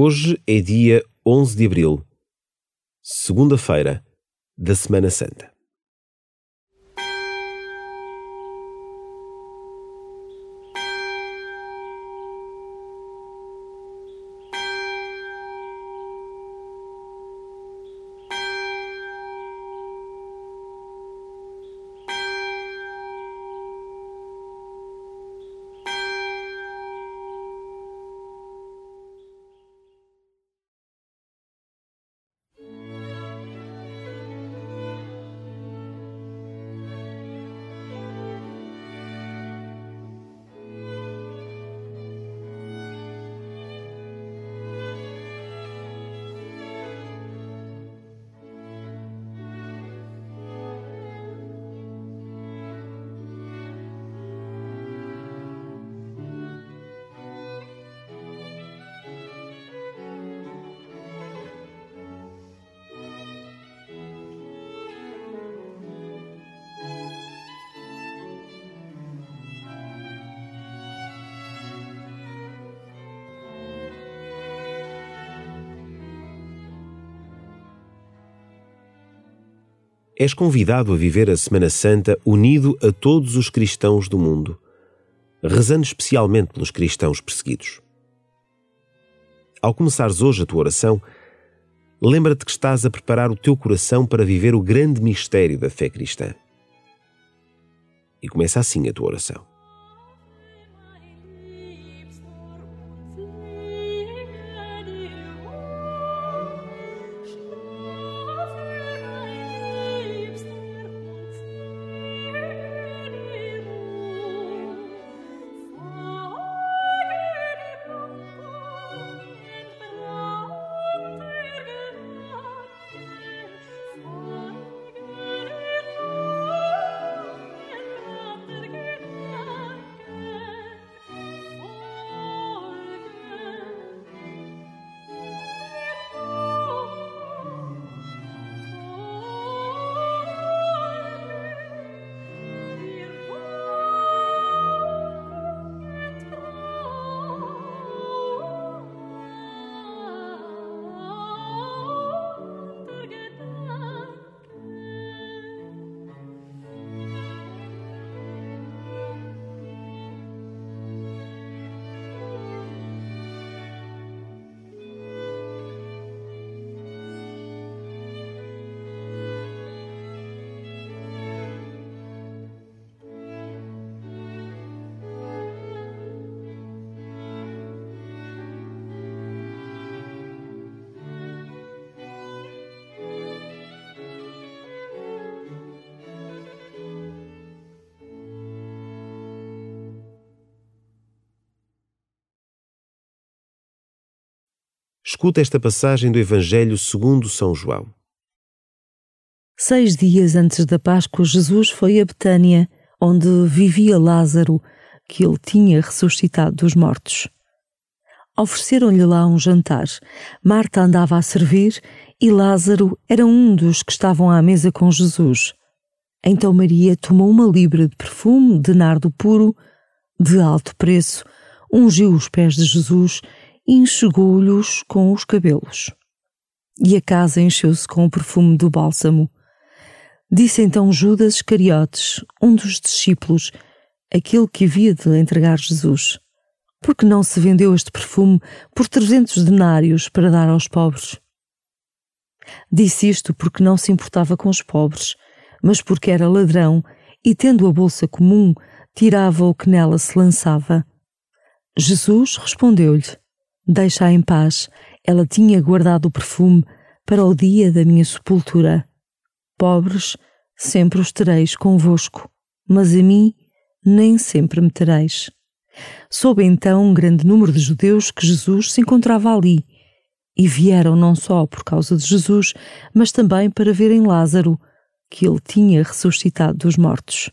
Hoje é dia 11 de abril, segunda-feira da Semana Santa. És convidado a viver a Semana Santa unido a todos os cristãos do mundo, rezando especialmente pelos cristãos perseguidos. Ao começares hoje a tua oração, lembra-te que estás a preparar o teu coração para viver o grande mistério da fé cristã. E começa assim a tua oração. Escuta esta passagem do Evangelho segundo São João. Seis dias antes da Páscoa, Jesus foi a Betânia, onde vivia Lázaro, que ele tinha ressuscitado dos mortos. Ofereceram-lhe lá um jantar. Marta andava a servir e Lázaro era um dos que estavam à mesa com Jesus. Então Maria tomou uma libra de perfume de nardo puro, de alto preço, ungiu os pés de Jesus e enxugou-lhes com os cabelos. E a casa encheu-se com o perfume do bálsamo. Disse então Judas Iscariotes, um dos discípulos, aquele que havia de entregar Jesus: Por que não se vendeu este perfume por trezentos denários para dar aos pobres? Disse isto porque não se importava com os pobres, mas porque era ladrão e, tendo a bolsa comum, tirava o que nela se lançava. Jesus respondeu-lhe: Deixa-a em paz, ela tinha guardado o perfume para o dia da minha sepultura. Pobres, sempre os tereis convosco, mas a mim nem sempre me tereis. Soube então um grande número de judeus que Jesus se encontrava ali, e vieram não só por causa de Jesus, mas também para verem Lázaro, que ele tinha ressuscitado dos mortos.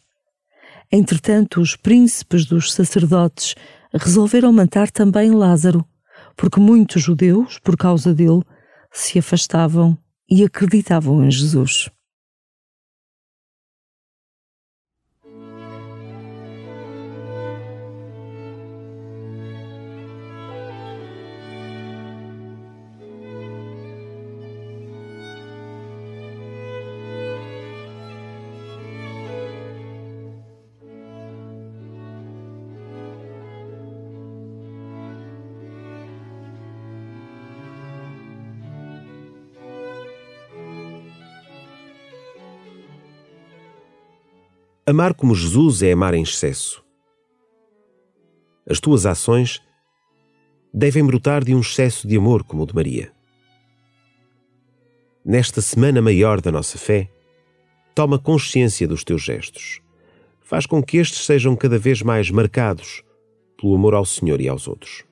Entretanto, os príncipes dos sacerdotes resolveram matar também Lázaro, porque muitos judeus, por causa dele, se afastavam e acreditavam em Jesus. Amar como Jesus é amar em excesso. As tuas ações devem brotar de um excesso de amor como o de Maria. Nesta semana maior da nossa fé, toma consciência dos teus gestos. Faz com que estes sejam cada vez mais marcados pelo amor ao Senhor e aos outros.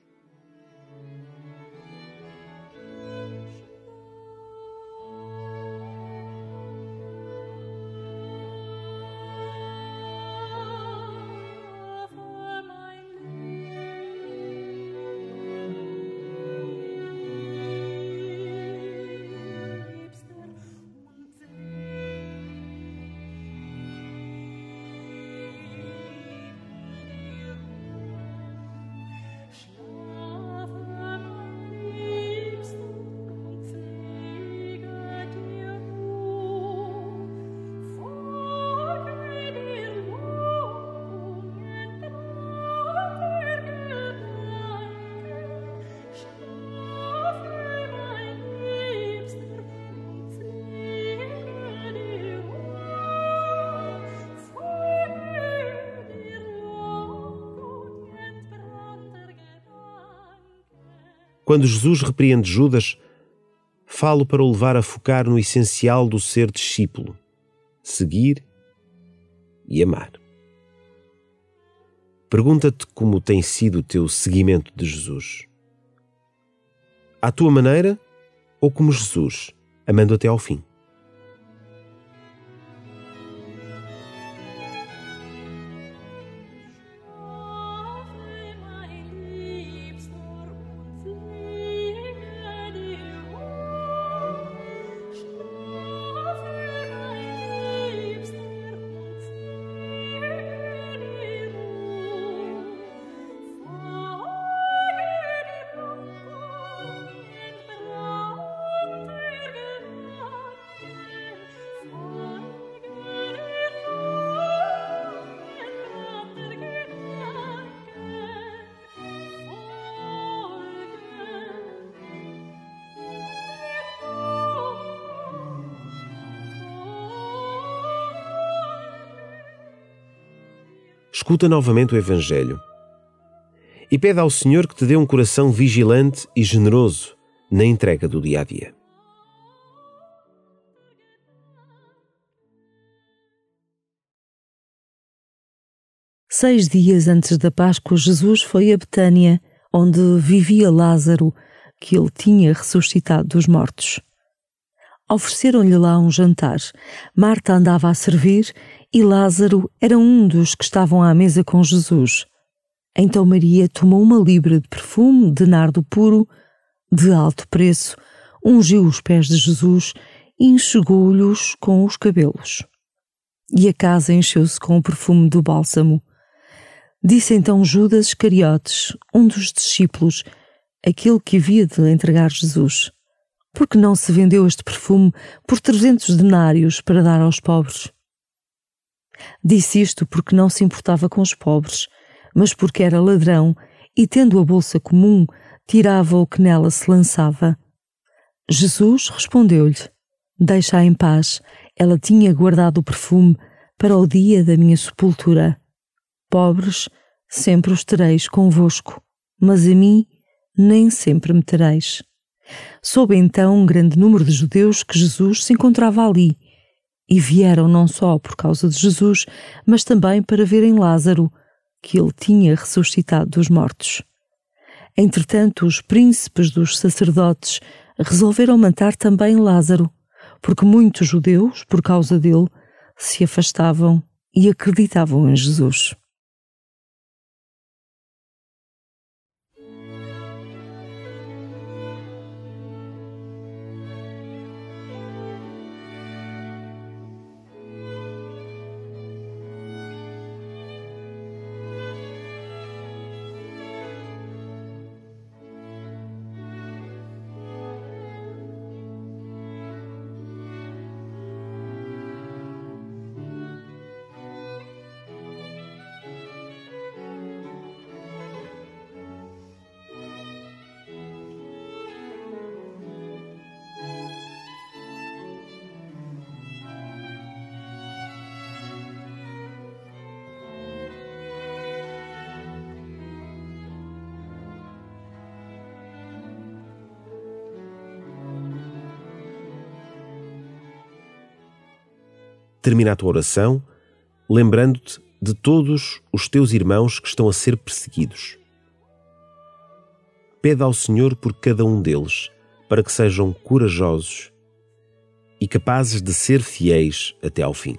Quando Jesus repreende Judas, falo para o levar a focar no essencial do ser discípulo: seguir e amar. Pergunta-te como tem sido o teu seguimento de Jesus. À tua maneira ou como Jesus, amando até ao fim? Escuta novamente o Evangelho e pede ao Senhor que te dê um coração vigilante e generoso na entrega do dia a dia. Seis dias antes da Páscoa, Jesus foi a Betânia, onde vivia Lázaro, que ele tinha ressuscitado dos mortos. Ofereceram-lhe lá um jantar. Marta andava a servir e Lázaro era um dos que estavam à mesa com Jesus. Então Maria tomou uma libra de perfume de nardo puro, de alto preço, ungiu os pés de Jesus e enxugou-lhes com os cabelos. E a casa encheu-se com o perfume do bálsamo. Disse então Judas Iscariotes, um dos discípulos, aquele que havia de entregar Jesus: Por que não se vendeu este perfume por trezentos denários para dar aos pobres? Disse isto porque não se importava com os pobres, mas porque era ladrão e, tendo a bolsa comum, tirava o que nela se lançava. Jesus respondeu-lhe: Deixa-a em paz, ela tinha guardado o perfume para o dia da minha sepultura. Pobres, sempre os tereis convosco, mas a mim nem sempre me tereis. Soube então um grande número de judeus que Jesus se encontrava ali e vieram não só por causa de Jesus, mas também para verem Lázaro, que ele tinha ressuscitado dos mortos. Entretanto, os príncipes dos sacerdotes resolveram matar também Lázaro, porque muitos judeus, por causa dele, se afastavam e acreditavam em Jesus. Termina a tua oração lembrando-te de todos os teus irmãos que estão a ser perseguidos. Pede ao Senhor por cada um deles, para que sejam corajosos e capazes de ser fiéis até ao fim.